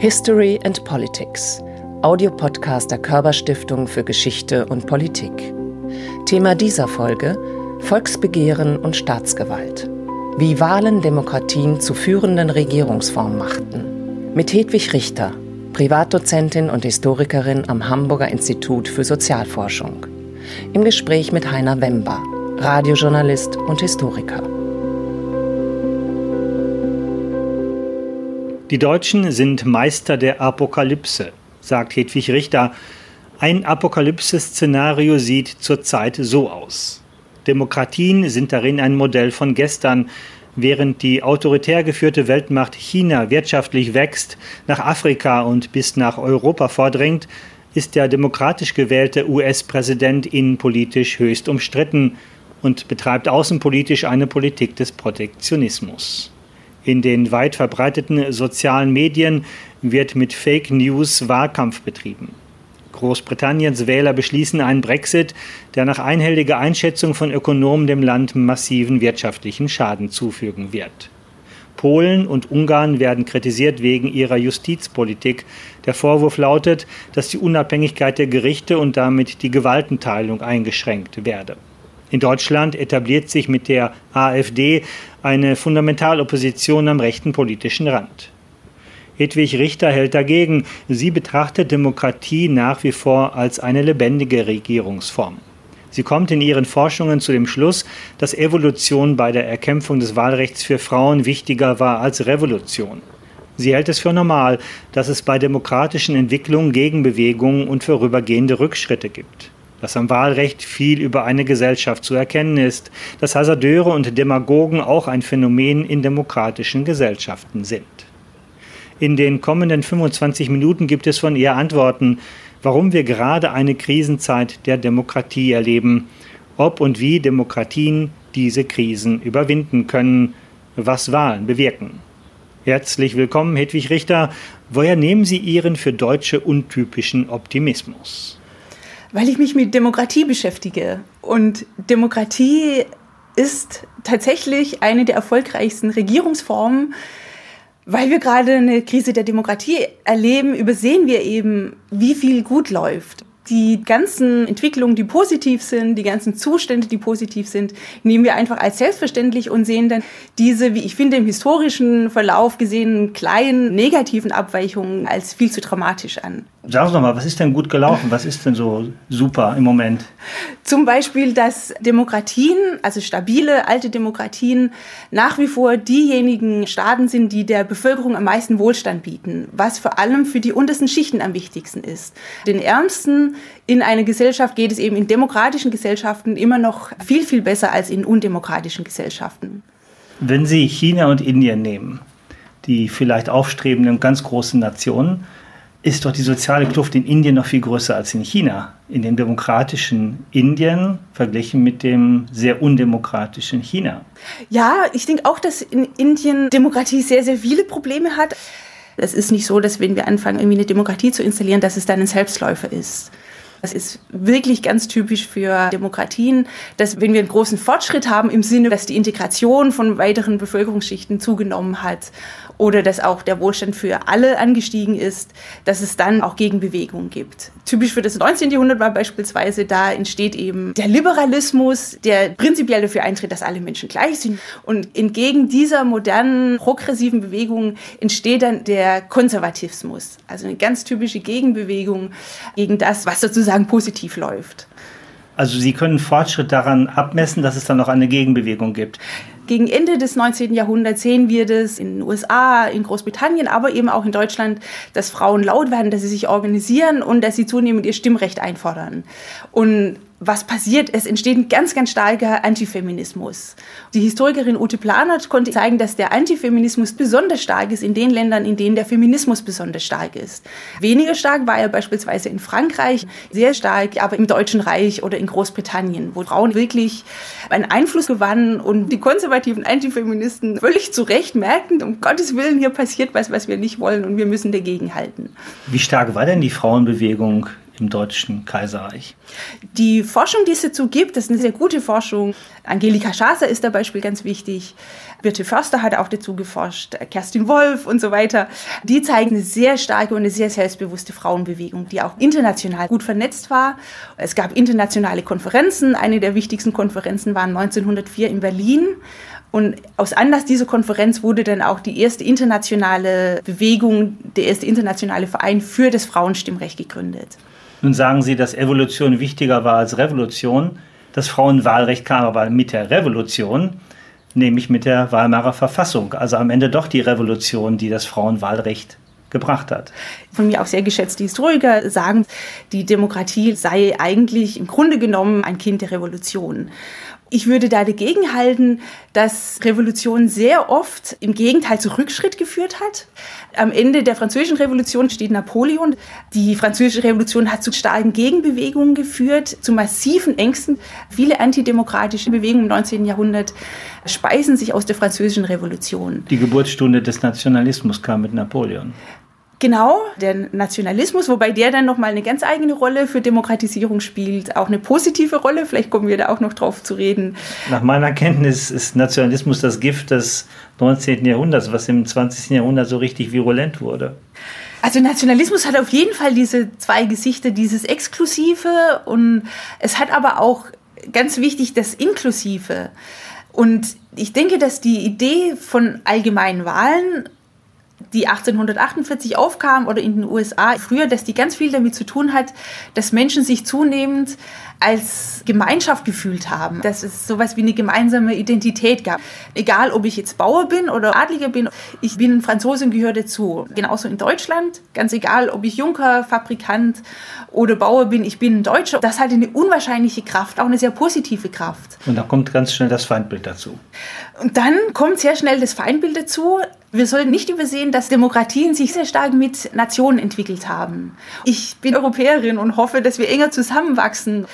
History and Politics, Audiopodcast der Körperstiftung für Geschichte und Politik. Thema dieser Folge: Volksbegehren und Staatsgewalt. Wie Wahlen Demokratien zu führenden Regierungsformen machten. Mit Hedwig Richter, Privatdozentin und Historikerin am Hamburger Institut für Sozialforschung. Im Gespräch mit Heiner Wember, Radiojournalist und Historiker. Die Deutschen sind Meister der Apokalypse, sagt Hedwig Richter. Ein Apokalypse-Szenario sieht zurzeit so aus. Demokratien sind darin ein Modell von gestern, während die autoritär geführte Weltmacht China wirtschaftlich wächst, nach Afrika und bis nach Europa vordringt, ist der demokratisch gewählte US-Präsident innenpolitisch höchst umstritten und betreibt außenpolitisch eine Politik des Protektionismus. In den weit verbreiteten sozialen Medien wird mit Fake News Wahlkampf betrieben. Großbritanniens Wähler beschließen einen Brexit, der nach einhelliger Einschätzung von Ökonomen dem Land massiven wirtschaftlichen Schaden zufügen wird. Polen und Ungarn werden kritisiert wegen ihrer Justizpolitik. Der Vorwurf lautet, dass die Unabhängigkeit der Gerichte und damit die Gewaltenteilung eingeschränkt werde. In Deutschland etabliert sich mit der AfD eine Fundamentalopposition am rechten politischen Rand. Hedwig Richter hält dagegen, sie betrachtet Demokratie nach wie vor als eine lebendige Regierungsform. Sie kommt in ihren Forschungen zu dem Schluss, dass Evolution bei der Erkämpfung des Wahlrechts für Frauen wichtiger war als Revolution. Sie hält es für normal, dass es bei demokratischen Entwicklungen Gegenbewegungen und vorübergehende Rückschritte gibt. Dass am Wahlrecht viel über eine Gesellschaft zu erkennen ist, dass Hasardeure und Demagogen auch ein Phänomen in demokratischen Gesellschaften sind. In den kommenden 25 Minuten gibt es von ihr Antworten, warum wir gerade eine Krisenzeit der Demokratie erleben, ob und wie Demokratien diese Krisen überwinden können, was Wahlen bewirken. Herzlich willkommen, Hedwig Richter. Woher nehmen Sie Ihren für Deutsche untypischen Optimismus? Weil ich mich mit Demokratie beschäftige. Und Demokratie ist tatsächlich eine der erfolgreichsten Regierungsformen, weil wir gerade eine Krise der Demokratie erleben, übersehen wir eben, wie viel gut läuft. Die ganzen Entwicklungen, die positiv sind, die ganzen Zustände, die positiv sind, nehmen wir einfach als selbstverständlich und sehen dann diese, wie ich finde, im historischen Verlauf gesehen kleinen negativen Abweichungen als viel zu dramatisch an. Sagen Sie doch mal, was ist denn gut gelaufen? Was ist denn so super im Moment? Zum Beispiel, dass Demokratien, also stabile alte Demokratien, nach wie vor diejenigen Staaten sind, die der Bevölkerung am meisten Wohlstand bieten, was vor allem für die untersten Schichten am wichtigsten ist. Den Ärmsten in einer Gesellschaft geht es eben in demokratischen Gesellschaften immer noch viel, viel besser als in undemokratischen Gesellschaften. Wenn Sie China und Indien nehmen, die vielleicht aufstrebenden ganz großen Nationen, ist doch die soziale Kluft in Indien noch viel größer als in China. In dem demokratischen Indien verglichen mit dem sehr undemokratischen China. Ja, ich denke auch, dass in Indien Demokratie sehr, sehr viele Probleme hat. Es ist nicht so, dass wenn wir anfangen, irgendwie eine Demokratie zu installieren, dass es dann ein Selbstläufer ist. Das ist wirklich ganz typisch für Demokratien, dass wenn wir einen großen Fortschritt haben im Sinne, dass die Integration von weiteren Bevölkerungsschichten zugenommen hat oder dass auch der Wohlstand für alle angestiegen ist, dass es dann auch Gegenbewegungen gibt. Typisch für das 19. Jahrhundert war beispielsweise, da entsteht eben der Liberalismus, der prinzipiell dafür eintritt, dass alle Menschen gleich sind. Und entgegen dieser modernen, progressiven Bewegung entsteht dann der Konservatismus, also eine ganz typische Gegenbewegung gegen das, was sozusagen positiv läuft. Also Sie können Fortschritt daran abmessen, dass es dann noch eine Gegenbewegung gibt. Gegen Ende des 19. Jahrhunderts sehen wir das in den USA, in Großbritannien, aber eben auch in Deutschland, dass Frauen laut werden, dass sie sich organisieren und dass sie zunehmend ihr Stimmrecht einfordern. Und was passiert? Es entsteht ein ganz, ganz starker Antifeminismus. Die Historikerin Ute Planert konnte zeigen, dass der Antifeminismus besonders stark ist in den Ländern, in denen der Feminismus besonders stark ist. Weniger stark war er beispielsweise in Frankreich, sehr stark aber im Deutschen Reich oder in Großbritannien, wo Frauen wirklich einen Einfluss gewannen und die konservativen Antifeministen völlig zu Recht merkten, um Gottes Willen, hier passiert was, was wir nicht wollen und wir müssen dagegen halten. Wie stark war denn die Frauenbewegung im Deutschen Kaiserreich? Die Forschung, die es dazu gibt, ist eine sehr gute Forschung. Angelika Schaser ist da Beispiel ganz wichtig. Birte Förster hat auch dazu geforscht, Kerstin Wolf und so weiter. Die zeigen eine sehr starke und eine sehr selbstbewusste Frauenbewegung, die auch international gut vernetzt war. Es gab internationale Konferenzen. Eine der wichtigsten Konferenzen waren 1904 in Berlin. Und aus Anlass dieser Konferenz wurde dann auch die erste internationale Bewegung, der erste internationale Verein für das Frauenstimmrecht gegründet. Nun sagen Sie, dass Evolution wichtiger war als Revolution. Das Frauenwahlrecht kam aber mit der Revolution, nämlich mit der Weimarer Verfassung. Also am Ende doch die Revolution, die das Frauenwahlrecht gebracht hat. Von mir auch sehr geschätzte Historiker sagen, die Demokratie sei eigentlich im Grunde genommen ein Kind der Revolution. Ich würde da dagegen halten, dass Revolution sehr oft im Gegenteil zu Rückschritt geführt hat. Am Ende der Französischen Revolution steht Napoleon. Die Französische Revolution hat zu starken Gegenbewegungen geführt, zu massiven Ängsten. Viele antidemokratische Bewegungen im 19. Jahrhundert speisen sich aus der Französischen Revolution. Die Geburtsstunde des Nationalismus kam mit Napoleon. Genau, der Nationalismus, wobei der dann nochmal eine ganz eigene Rolle für Demokratisierung spielt, auch eine positive Rolle, vielleicht kommen wir da auch noch drauf zu reden. Nach meiner Kenntnis ist Nationalismus das Gift des 19. Jahrhunderts, was im 20. Jahrhundert so richtig virulent wurde. Also Nationalismus hat auf jeden Fall diese zwei Gesichter, dieses Exklusive und es hat aber auch ganz wichtig das Inklusive. Und ich denke, dass die Idee von allgemeinen Wahlen die 1848 aufkam oder in den USA früher, dass die ganz viel damit zu tun hat, dass Menschen sich zunehmend als Gemeinschaft gefühlt haben, dass es sowas wie eine gemeinsame Identität gab. Egal, ob ich jetzt Bauer bin oder Adliger bin, ich bin Franzose und gehöre dazu. Genauso in Deutschland, ganz egal, ob ich Junker, Fabrikant oder Bauer bin, ich bin Deutscher. Das hat eine unwahrscheinliche Kraft, auch eine sehr positive Kraft. Und da kommt ganz schnell das Feindbild dazu. Und dann kommt sehr schnell das Feindbild dazu. Wir sollten nicht übersehen, dass Demokratien sich sehr stark mit Nationen entwickelt haben. Ich bin Europäerin und hoffe, dass wir enger zusammenwachsen.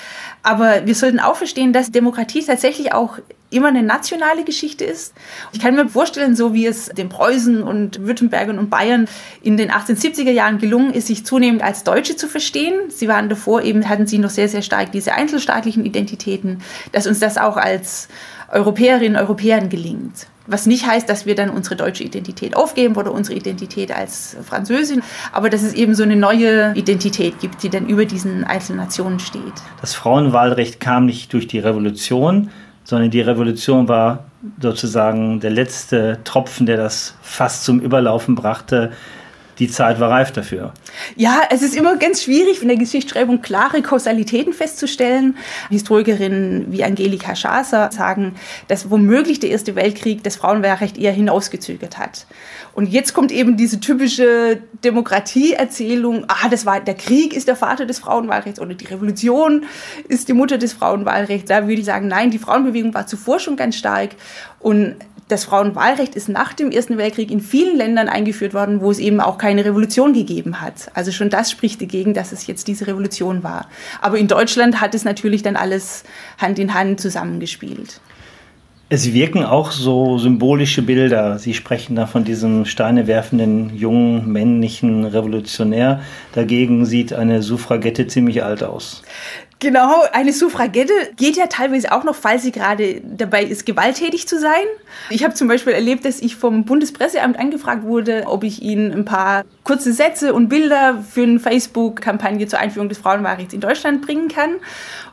Aber wir sollten auch verstehen, dass Demokratie tatsächlich auch immer eine nationale Geschichte ist. Ich kann mir vorstellen, so wie es den Preußen und Württembergern und Bayern in den 1870er Jahren gelungen ist, sich zunehmend als Deutsche zu verstehen. Sie waren davor eben, hatten sie noch sehr, sehr stark diese einzelstaatlichen Identitäten, dass uns das auch als Europäerinnen und Europäern gelingt. Was nicht heißt, dass wir dann unsere deutsche Identität aufgeben oder unsere Identität als Französin, aber dass es eben so eine neue Identität gibt, die dann über diesen einzelnen Nationen steht. Das Frauenwahlrecht kam nicht durch die Revolution, sondern die Revolution war sozusagen der letzte Tropfen, der das fast zum Überlaufen brachte die Zeit war reif dafür. Ja, es ist immer ganz schwierig, in der Geschichtsschreibung klare Kausalitäten festzustellen. Historikerinnen wie Angelika Schaser sagen, dass womöglich der Erste Weltkrieg das Frauenwahlrecht eher hinausgezögert hat. Und jetzt kommt eben diese typische Demokratieerzählung, ah, das war, der Krieg ist der Vater des Frauenwahlrechts oder die Revolution ist die Mutter des Frauenwahlrechts. Da würde ich sagen, nein, die Frauenbewegung war zuvor schon ganz stark und das Frauenwahlrecht ist nach dem Ersten Weltkrieg in vielen Ländern eingeführt worden, wo es eben auch keine Revolution gegeben hat. Also schon das spricht dagegen, dass es jetzt diese Revolution war. Aber in Deutschland hat es natürlich dann alles Hand in Hand zusammengespielt. Es wirken auch so symbolische Bilder. Sie sprechen da von diesem steinewerfenden, jungen, männlichen Revolutionär. Dagegen sieht eine Suffragette ziemlich alt aus. Genau, eine Suffragette geht ja teilweise auch noch, falls sie gerade dabei ist, gewalttätig zu sein. Ich habe zum Beispiel erlebt, dass ich vom Bundespresseamt angefragt wurde, ob ich ihnen ein paar kurze Sätze und Bilder für eine Facebook-Kampagne zur Einführung des Frauenwahlrechts in Deutschland bringen kann.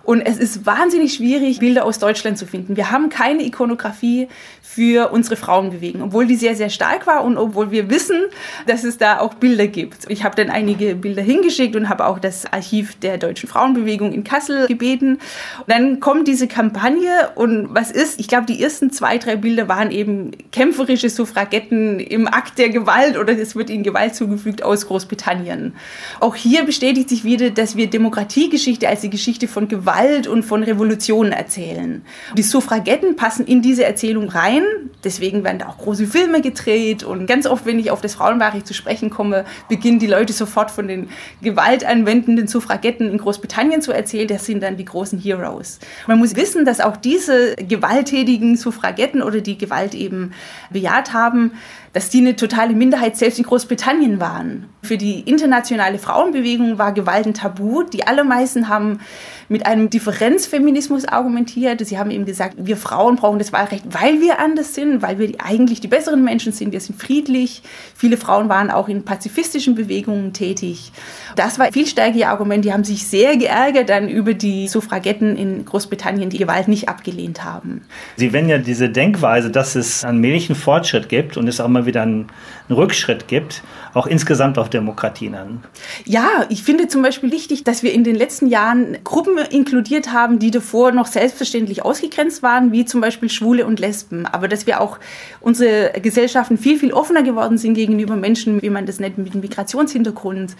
Und es ist wahnsinnig schwierig, Bilder aus Deutschland zu finden. Wir haben keine Ikonografie für unsere Frauenbewegung, obwohl die sehr, sehr stark war und obwohl wir wissen, dass es da auch Bilder gibt. Ich habe dann einige Bilder hingeschickt und habe auch das Archiv der deutschen Frauenbewegung in Kassel gebeten. Und dann kommt diese Kampagne und was ist? Ich glaube, die ersten zwei, drei Bilder waren eben kämpferische Suffragetten im Akt der Gewalt oder es wird ihnen Gewalt zugefügt aus Großbritannien. Auch hier bestätigt sich wieder, dass wir Demokratiegeschichte als die Geschichte von Gewalt Gewalt und von Revolutionen erzählen. Die Suffragetten passen in diese Erzählung rein, deswegen werden da auch große Filme gedreht und ganz oft, wenn ich auf das Frauenwahlrecht zu sprechen komme, beginnen die Leute sofort von den gewaltanwendenden Suffragetten in Großbritannien zu erzählen das sind dann die großen Heroes. Man muss wissen, dass auch diese gewalttätigen Suffragetten oder die Gewalt eben bejaht haben, dass die eine totale Minderheit selbst in Großbritannien waren. Für die internationale Frauenbewegung war Gewalt ein Tabu. Die allermeisten haben mit einem Differenzfeminismus argumentiert. Sie haben eben gesagt, wir Frauen brauchen das Wahlrecht, weil wir anders sind, weil wir die, eigentlich die besseren Menschen sind. Wir sind friedlich. Viele Frauen waren auch in pazifistischen Bewegungen tätig. Das war viel stärkere Argument. Die haben sich sehr geärgert dann über die Suffragetten in Großbritannien, die Gewalt nicht abgelehnt haben. Sie wenden ja diese Denkweise, dass es allmählichen Fortschritt gibt und es auch mal wieder einen, einen Rückschritt gibt, auch insgesamt auf Demokratien an. Ja, ich finde zum Beispiel wichtig, dass wir in den letzten Jahren Gruppen inkludiert haben, die davor noch selbstverständlich ausgegrenzt waren, wie zum Beispiel Schwule und Lesben. Aber dass wir auch unsere Gesellschaften viel, viel offener geworden sind gegenüber Menschen, wie man das nennt, mit Migrationshintergrund.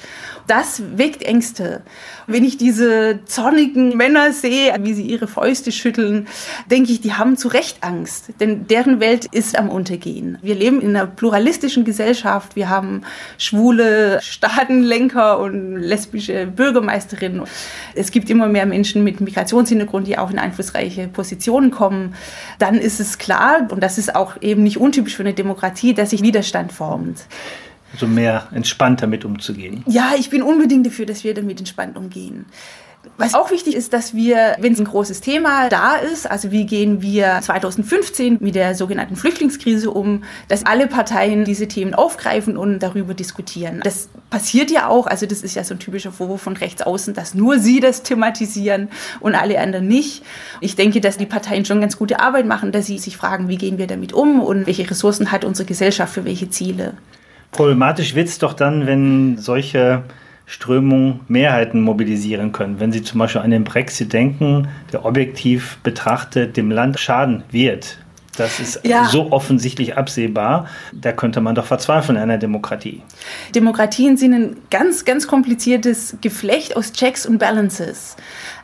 Das weckt Ängste. Wenn ich diese zornigen Männer sehe, wie sie ihre Fäuste schütteln, denke ich, die haben zu Recht Angst, denn deren Welt ist am Untergehen. Wir leben in einer pluralistischen Gesellschaft. Wir haben schwule Staatenlenker und lesbische Bürgermeisterinnen. Es gibt immer mehr Menschen mit Migrationshintergrund, die auch in einflussreiche Positionen kommen. Dann ist es klar, und das ist auch eben nicht untypisch für eine Demokratie, dass sich Widerstand formt so mehr entspannt damit umzugehen. Ja, ich bin unbedingt dafür, dass wir damit entspannt umgehen. Was auch wichtig ist, dass wir, wenn es ein großes Thema da ist, also wie gehen wir 2015 mit der sogenannten Flüchtlingskrise um, dass alle Parteien diese Themen aufgreifen und darüber diskutieren. Das passiert ja auch, also das ist ja so ein typischer Vorwurf von rechts außen, dass nur sie das thematisieren und alle anderen nicht. Ich denke, dass die Parteien schon ganz gute Arbeit machen, dass sie sich fragen, wie gehen wir damit um und welche Ressourcen hat unsere Gesellschaft für welche Ziele. Problematisch wird es doch dann, wenn solche Strömungen Mehrheiten mobilisieren können. Wenn Sie zum Beispiel an den Brexit denken, der objektiv betrachtet dem Land schaden wird. Das ist ja. so offensichtlich absehbar. Da könnte man doch verzweifeln in einer Demokratie. Demokratien sind ein ganz, ganz kompliziertes Geflecht aus Checks und Balances.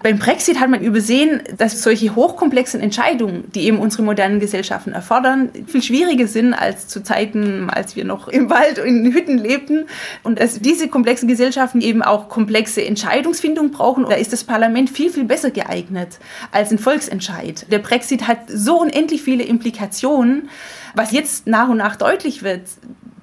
Beim Brexit hat man übersehen, dass solche hochkomplexen Entscheidungen, die eben unsere modernen Gesellschaften erfordern, viel schwieriger sind als zu Zeiten, als wir noch im Wald und in Hütten lebten. Und dass diese komplexen Gesellschaften eben auch komplexe Entscheidungsfindung brauchen. Da ist das Parlament viel, viel besser geeignet als ein Volksentscheid. Der Brexit hat so unendlich viele Implikationen, was jetzt nach und nach deutlich wird.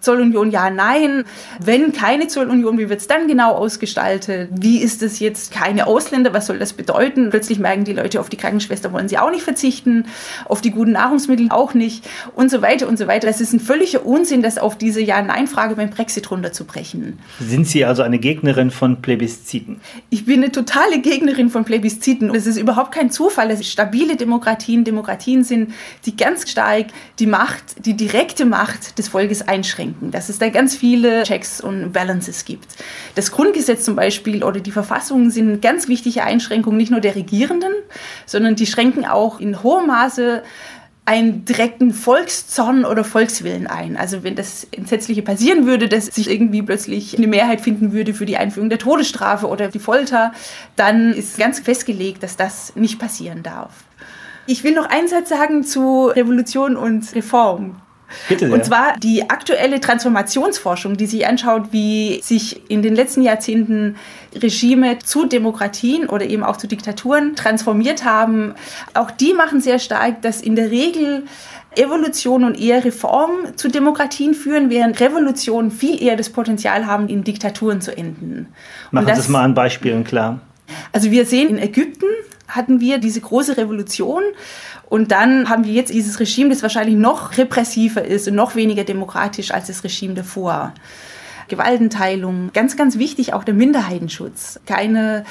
Zollunion ja, nein. Wenn keine Zollunion, wie wird es dann genau ausgestaltet? Wie ist es jetzt keine Ausländer? Was soll das bedeuten? Plötzlich merken die Leute, auf die Krankenschwester wollen sie auch nicht verzichten, auf die guten Nahrungsmittel auch nicht und so weiter und so weiter. Das ist ein völliger Unsinn, das auf diese Ja-Nein-Frage beim Brexit runterzubrechen. Sind Sie also eine Gegnerin von Plebisziten? Ich bin eine totale Gegnerin von Plebisziten. Es ist überhaupt kein Zufall, dass stabile Demokratien Demokratien sind, die ganz stark die Macht, die direkte Macht des Volkes einschränken denken, dass es da ganz viele Checks und Balances gibt. Das Grundgesetz zum Beispiel oder die Verfassungen sind ganz wichtige Einschränkungen nicht nur der Regierenden, sondern die schränken auch in hohem Maße einen direkten Volkszorn oder Volkswillen ein. Also wenn das Entsetzliche passieren würde, dass sich irgendwie plötzlich eine Mehrheit finden würde für die Einführung der Todesstrafe oder die Folter, dann ist ganz festgelegt, dass das nicht passieren darf. Ich will noch einen Satz sagen zu Revolution und Reform. Bitte sehr. Und zwar die aktuelle Transformationsforschung, die sich anschaut, wie sich in den letzten Jahrzehnten Regime zu Demokratien oder eben auch zu Diktaturen transformiert haben. Auch die machen sehr stark, dass in der Regel Evolution und eher Reform zu Demokratien führen, während Revolutionen viel eher das Potenzial haben, in Diktaturen zu enden. Machen Sie das mal an Beispielen klar. Also wir sehen in Ägypten hatten wir diese große Revolution und dann haben wir jetzt dieses Regime, das wahrscheinlich noch repressiver ist und noch weniger demokratisch als das Regime davor. Gewaltenteilung, ganz, ganz wichtig auch der Minderheitenschutz. Keine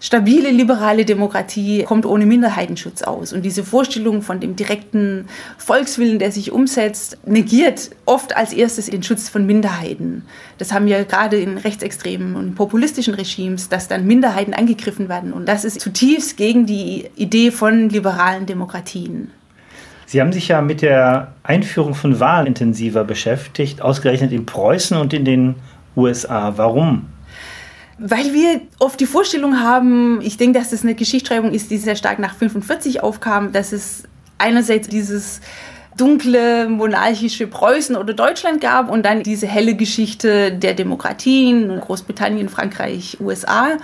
stabile liberale Demokratie kommt ohne Minderheitenschutz aus. Und diese Vorstellung von dem direkten Volkswillen, der sich umsetzt, negiert oft als erstes den Schutz von Minderheiten. Das haben wir gerade in rechtsextremen und populistischen Regimes, dass dann Minderheiten angegriffen werden. Und das ist zutiefst gegen die Idee von liberalen Demokratien. Sie haben sich ja mit der Einführung von Wahlen intensiver beschäftigt, ausgerechnet in Preußen und in den USA. Warum? Weil wir oft die Vorstellung haben, ich denke, dass das eine Geschichtsschreibung ist, die sehr stark nach 45 aufkam, dass es einerseits dieses dunkle monarchische Preußen oder Deutschland gab und dann diese helle Geschichte der Demokratien, Großbritannien, Frankreich, USA.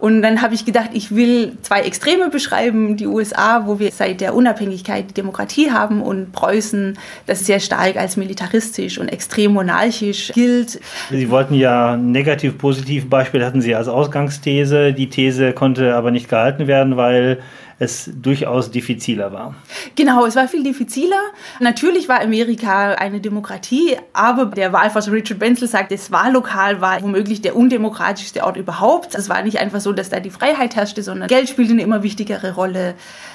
Und dann habe ich gedacht, ich will zwei Extreme beschreiben. Die USA, wo wir seit der Unabhängigkeit Demokratie haben und Preußen, das sehr stark als militaristisch und extrem monarchisch gilt. Sie wollten ja negativ-positiv Beispiel hatten Sie als Ausgangsthese. Die These konnte aber nicht gehalten werden, weil es durchaus diffiziler war. Genau, es war viel diffiziler. Natürlich war Amerika eine Demokratie, aber der Wahlforscher Richard Benzel sagt, das Wahllokal war womöglich der undemokratischste Ort überhaupt. Es war nicht einfach so, dass da die Freiheit herrschte, sondern Geld spielte eine immer wichtigere Rolle.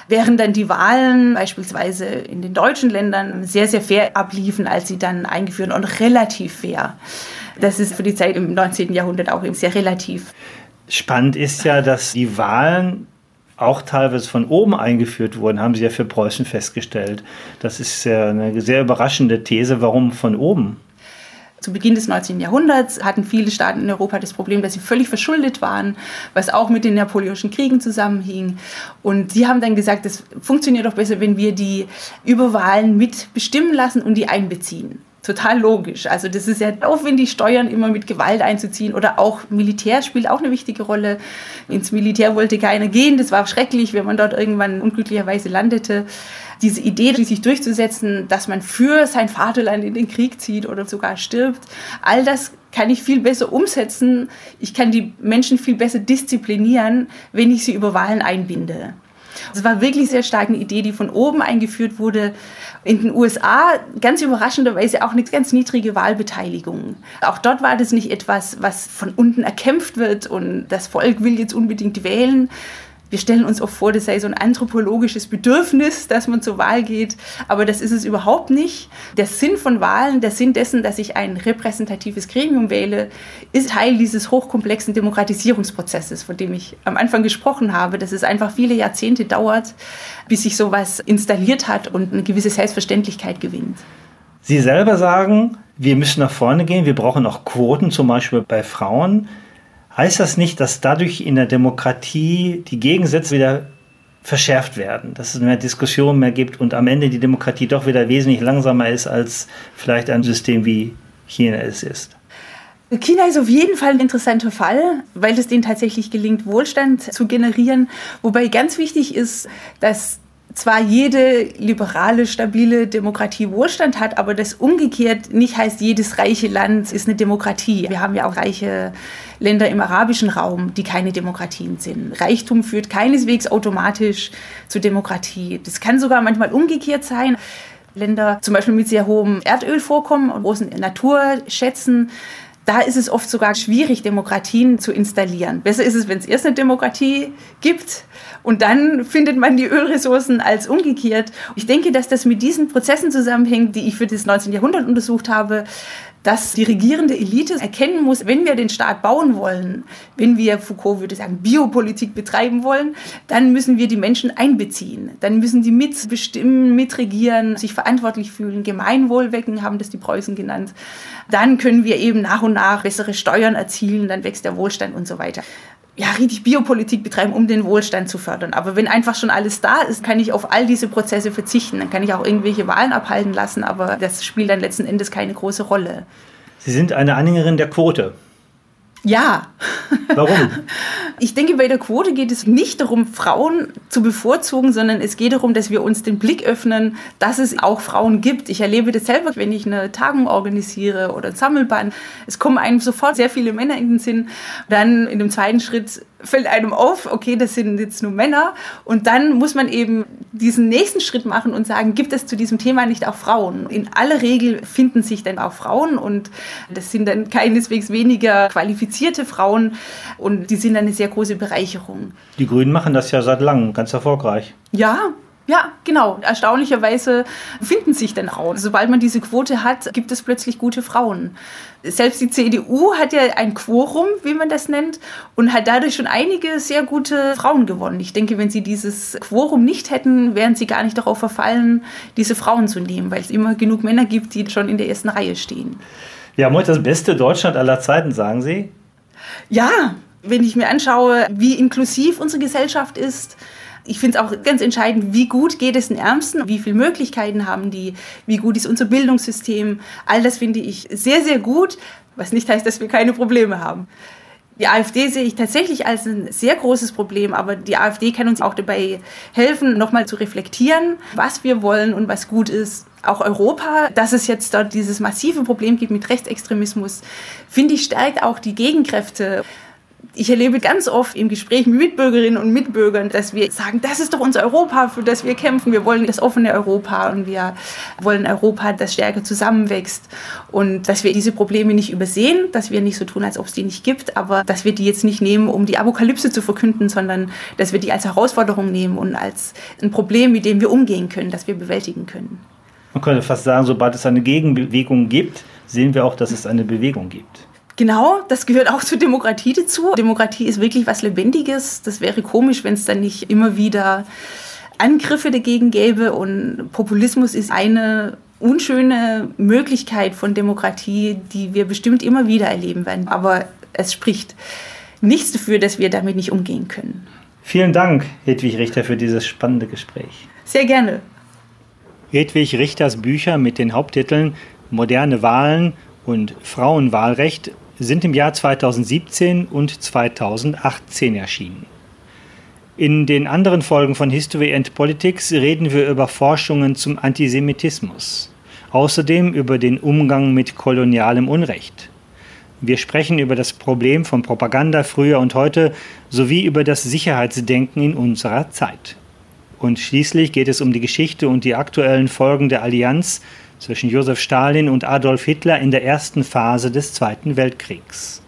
Während dann die Wahlen beispielsweise in den deutschen Ländern sehr, sehr fair abliefen, als sie dann eingeführt und relativ fair. Das ist für die Zeit im 19. Jahrhundert auch eben sehr relativ. Spannend ist ja, dass die Wahlen auch teilweise von oben eingeführt wurden, haben sie ja für Preußen festgestellt. Das ist ja eine sehr überraschende These. Warum von oben? Zu Beginn des 19. Jahrhunderts hatten viele Staaten in Europa das Problem, dass sie völlig verschuldet waren, was auch mit den Napoleonischen Kriegen zusammenhing. Und sie haben dann gesagt, es funktioniert doch besser, wenn wir die Überwahlen mitbestimmen lassen und die einbeziehen total logisch. Also das ist ja aufwendig, Steuern immer mit Gewalt einzuziehen oder auch Militär spielt auch eine wichtige Rolle. Ins Militär wollte keiner gehen, das war schrecklich, wenn man dort irgendwann unglücklicherweise landete. Diese Idee, sich durchzusetzen, dass man für sein Vaterland in den Krieg zieht oder sogar stirbt, all das kann ich viel besser umsetzen. Ich kann die Menschen viel besser disziplinieren, wenn ich sie über Wahlen einbinde. Es war wirklich sehr stark eine Idee, die von oben eingeführt wurde. In den USA ganz überraschenderweise auch eine ganz niedrige Wahlbeteiligung. Auch dort war das nicht etwas, was von unten erkämpft wird und das Volk will jetzt unbedingt wählen, wir stellen uns oft vor, das sei so ein anthropologisches Bedürfnis, dass man zur Wahl geht, aber das ist es überhaupt nicht. Der Sinn von Wahlen, der Sinn dessen, dass ich ein repräsentatives Gremium wähle, ist Teil dieses hochkomplexen Demokratisierungsprozesses, von dem ich am Anfang gesprochen habe, dass es einfach viele Jahrzehnte dauert, bis sich sowas installiert hat und eine gewisse Selbstverständlichkeit gewinnt. Sie selber sagen, wir müssen nach vorne gehen, wir brauchen auch Quoten, zum Beispiel bei Frauen. Heißt das nicht, dass dadurch in der Demokratie die Gegensätze wieder verschärft werden, dass es mehr Diskussionen mehr gibt und am Ende die Demokratie doch wieder wesentlich langsamer ist als vielleicht ein System wie China es ist? China ist auf jeden Fall ein interessanter Fall, weil es denen tatsächlich gelingt, Wohlstand zu generieren. Wobei ganz wichtig ist, dass zwar jede liberale, stabile Demokratie Wohlstand hat, aber das umgekehrt nicht heißt, jedes reiche Land ist eine Demokratie. Wir haben ja auch reiche Länder im arabischen Raum, die keine Demokratien sind. Reichtum führt keineswegs automatisch zu Demokratie. Das kann sogar manchmal umgekehrt sein. Länder zum Beispiel mit sehr hohem Erdölvorkommen und großen Naturschätzen da ist es oft sogar schwierig, Demokratien zu installieren. Besser ist es, wenn es erst eine Demokratie gibt und dann findet man die Ölressourcen als umgekehrt. Ich denke, dass das mit diesen Prozessen zusammenhängt, die ich für das 19. Jahrhundert untersucht habe, dass die regierende Elite erkennen muss, wenn wir den Staat bauen wollen, wenn wir, Foucault würde sagen, Biopolitik betreiben wollen, dann müssen wir die Menschen einbeziehen. Dann müssen die mitbestimmen, mitregieren, sich verantwortlich fühlen, Gemeinwohl wecken, haben das die Preußen genannt. Dann können wir eben nach und nach bessere Steuern erzielen, dann wächst der Wohlstand und so weiter ja, richtig Biopolitik betreiben, um den Wohlstand zu fördern. Aber wenn einfach schon alles da ist, kann ich auf all diese Prozesse verzichten. Dann kann ich auch irgendwelche Wahlen abhalten lassen, aber das spielt dann letzten Endes keine große Rolle. Sie sind eine Anhängerin der Quote. Ja. Warum? Ich denke, bei der Quote geht es nicht darum, Frauen zu bevorzugen, sondern es geht darum, dass wir uns den Blick öffnen, dass es auch Frauen gibt. Ich erlebe das selber, wenn ich eine Tagung organisiere oder ein Sammelband. Es kommen einem sofort sehr viele Männer in den Sinn. Dann in dem zweiten Schritt fällt einem auf, okay, das sind jetzt nur Männer. Und dann muss man eben diesen nächsten Schritt machen und sagen, gibt es zu diesem Thema nicht auch Frauen? In aller Regel finden sich dann auch Frauen und das sind dann keineswegs weniger qualifizierte Frauen und die sind eine sehr große Bereicherung. Die Grünen machen das ja seit langem ganz erfolgreich. Ja, ja, genau. Erstaunlicherweise finden sich dann Frauen. Sobald man diese Quote hat, gibt es plötzlich gute Frauen. Selbst die CDU hat ja ein Quorum, wie man das nennt, und hat dadurch schon einige sehr gute Frauen gewonnen. Ich denke, wenn sie dieses Quorum nicht hätten, wären sie gar nicht darauf verfallen, diese Frauen zu nehmen, weil es immer genug Männer gibt, die schon in der ersten Reihe stehen. Haben heute das beste Deutschland aller Zeiten, sagen Sie? Ja, wenn ich mir anschaue, wie inklusiv unsere Gesellschaft ist, ich finde es auch ganz entscheidend, wie gut geht es den Ärmsten, wie viele Möglichkeiten haben die, wie gut ist unser Bildungssystem. All das finde ich sehr, sehr gut, was nicht heißt, dass wir keine Probleme haben. Die AfD sehe ich tatsächlich als ein sehr großes Problem, aber die AfD kann uns auch dabei helfen, nochmal zu reflektieren, was wir wollen und was gut ist. Auch Europa, dass es jetzt dort dieses massive Problem gibt mit Rechtsextremismus, finde ich, stärkt auch die Gegenkräfte ich erlebe ganz oft im Gespräch mit Mitbürgerinnen und Mitbürgern, dass wir sagen, das ist doch unser Europa, für das wir kämpfen. Wir wollen das offene Europa und wir wollen Europa, das stärker zusammenwächst und dass wir diese Probleme nicht übersehen, dass wir nicht so tun, als ob es die nicht gibt, aber dass wir die jetzt nicht nehmen, um die Apokalypse zu verkünden, sondern dass wir die als Herausforderung nehmen und als ein Problem, mit dem wir umgehen können, das wir bewältigen können. Man könnte fast sagen, sobald es eine Gegenbewegung gibt, sehen wir auch, dass es eine Bewegung gibt. Genau, das gehört auch zur Demokratie dazu. Demokratie ist wirklich was Lebendiges. Das wäre komisch, wenn es dann nicht immer wieder Angriffe dagegen gäbe. Und Populismus ist eine unschöne Möglichkeit von Demokratie, die wir bestimmt immer wieder erleben werden. Aber es spricht nichts dafür, dass wir damit nicht umgehen können. Vielen Dank, Hedwig Richter, für dieses spannende Gespräch. Sehr gerne. Hedwig Richters Bücher mit den Haupttiteln Moderne Wahlen und Frauenwahlrecht sind im Jahr 2017 und 2018 erschienen. In den anderen Folgen von History and Politics reden wir über Forschungen zum Antisemitismus, außerdem über den Umgang mit kolonialem Unrecht. Wir sprechen über das Problem von Propaganda früher und heute sowie über das Sicherheitsdenken in unserer Zeit. Und schließlich geht es um die Geschichte und die aktuellen Folgen der Allianz zwischen Josef Stalin und Adolf Hitler in der ersten Phase des Zweiten Weltkriegs.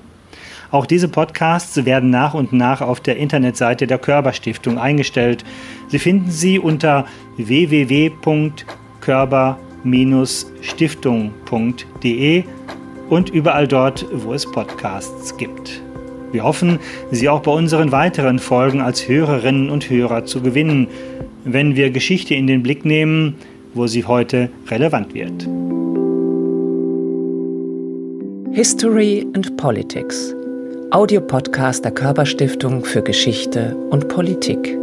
Auch diese Podcasts werden nach und nach auf der Internetseite der Körperstiftung eingestellt. Sie finden sie unter www.körper-stiftung.de und überall dort, wo es Podcasts gibt. Wir hoffen, Sie auch bei unseren weiteren Folgen als Hörerinnen und Hörer zu gewinnen, wenn wir Geschichte in den Blick nehmen, wo sie heute relevant wird. History and Politics. Audiopodcast der Körperstiftung für Geschichte und Politik.